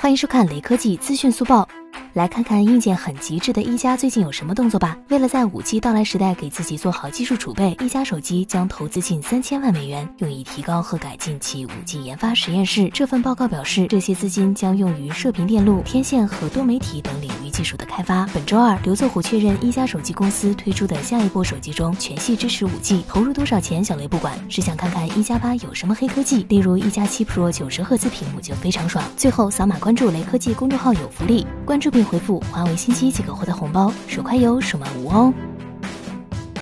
欢迎收看雷科技资讯速报。来看看硬件很极致的一加最近有什么动作吧。为了在五 G 到来时代给自己做好技术储备，一加手机将投资近三千万美元，用以提高和改进其五 G 研发实验室。这份报告表示，这些资金将用于射频电路、天线和多媒体等领域技术的开发。本周二，刘作虎确认一加手机公司推出的下一波手机中全系支持五 G，投入多少钱小雷不管，是想看看一加八有什么黑科技。例如一加七 Pro 九十赫兹屏幕就非常爽。最后扫码关注雷科技公众号有福利，关注并回复华为。信息即可获得红包，手快有，手慢无哦。